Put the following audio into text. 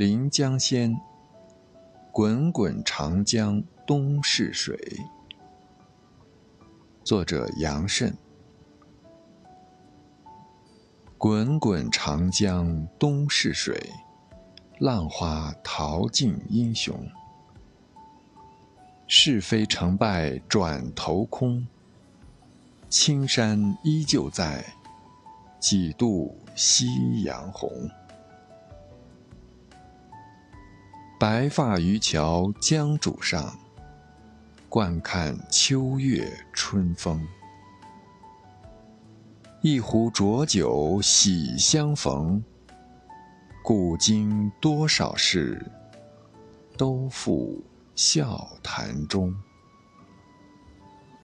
临江仙》，滚滚长江东逝水。作者杨慎。滚滚长江东逝水，浪花淘尽英雄。是非成败转头空，青山依旧在，几度夕阳红。白发渔樵江渚上，惯看秋月春风。一壶浊酒喜相逢，古今多少事，都付笑谈中。